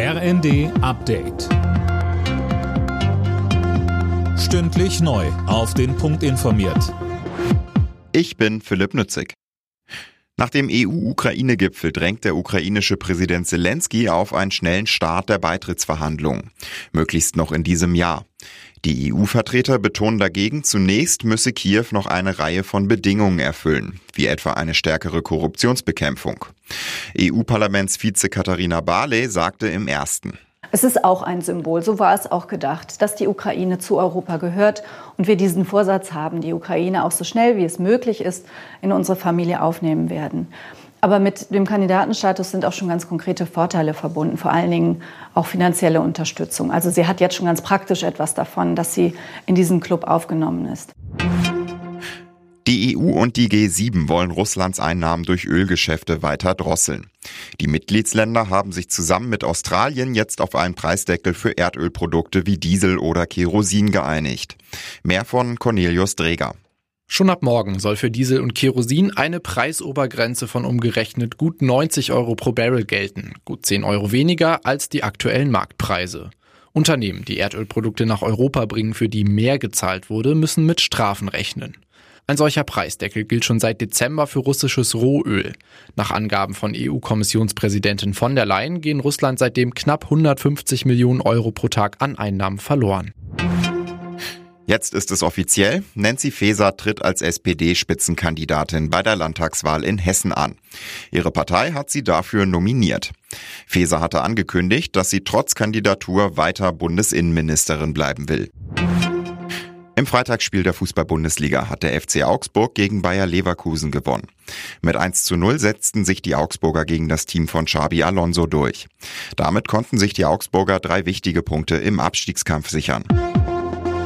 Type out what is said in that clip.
RND Update. Stündlich neu. Auf den Punkt informiert. Ich bin Philipp Nützig. Nach dem EU-Ukraine-Gipfel drängt der ukrainische Präsident Zelensky auf einen schnellen Start der Beitrittsverhandlungen. Möglichst noch in diesem Jahr. Die EU-Vertreter betonen dagegen, zunächst müsse Kiew noch eine Reihe von Bedingungen erfüllen, wie etwa eine stärkere Korruptionsbekämpfung. EU-Parlamentsvize Katharina Barley sagte im ersten. Es ist auch ein Symbol, so war es auch gedacht, dass die Ukraine zu Europa gehört und wir diesen Vorsatz haben, die Ukraine auch so schnell wie es möglich ist in unsere Familie aufnehmen werden. Aber mit dem Kandidatenstatus sind auch schon ganz konkrete Vorteile verbunden, vor allen Dingen auch finanzielle Unterstützung. Also sie hat jetzt schon ganz praktisch etwas davon, dass sie in diesen Club aufgenommen ist. Die EU und die G7 wollen Russlands Einnahmen durch Ölgeschäfte weiter drosseln. Die Mitgliedsländer haben sich zusammen mit Australien jetzt auf einen Preisdeckel für Erdölprodukte wie Diesel oder Kerosin geeinigt. Mehr von Cornelius Dreger. Schon ab morgen soll für Diesel und Kerosin eine Preisobergrenze von umgerechnet gut 90 Euro pro Barrel gelten, gut 10 Euro weniger als die aktuellen Marktpreise. Unternehmen, die Erdölprodukte nach Europa bringen, für die mehr gezahlt wurde, müssen mit Strafen rechnen. Ein solcher Preisdeckel gilt schon seit Dezember für russisches Rohöl. Nach Angaben von EU-Kommissionspräsidentin von der Leyen gehen Russland seitdem knapp 150 Millionen Euro pro Tag an Einnahmen verloren. Jetzt ist es offiziell. Nancy Faeser tritt als SPD-Spitzenkandidatin bei der Landtagswahl in Hessen an. Ihre Partei hat sie dafür nominiert. Faeser hatte angekündigt, dass sie trotz Kandidatur weiter Bundesinnenministerin bleiben will. Im Freitagsspiel der Fußball-Bundesliga hat der FC Augsburg gegen Bayer Leverkusen gewonnen. Mit 1 zu 0 setzten sich die Augsburger gegen das Team von Xabi Alonso durch. Damit konnten sich die Augsburger drei wichtige Punkte im Abstiegskampf sichern.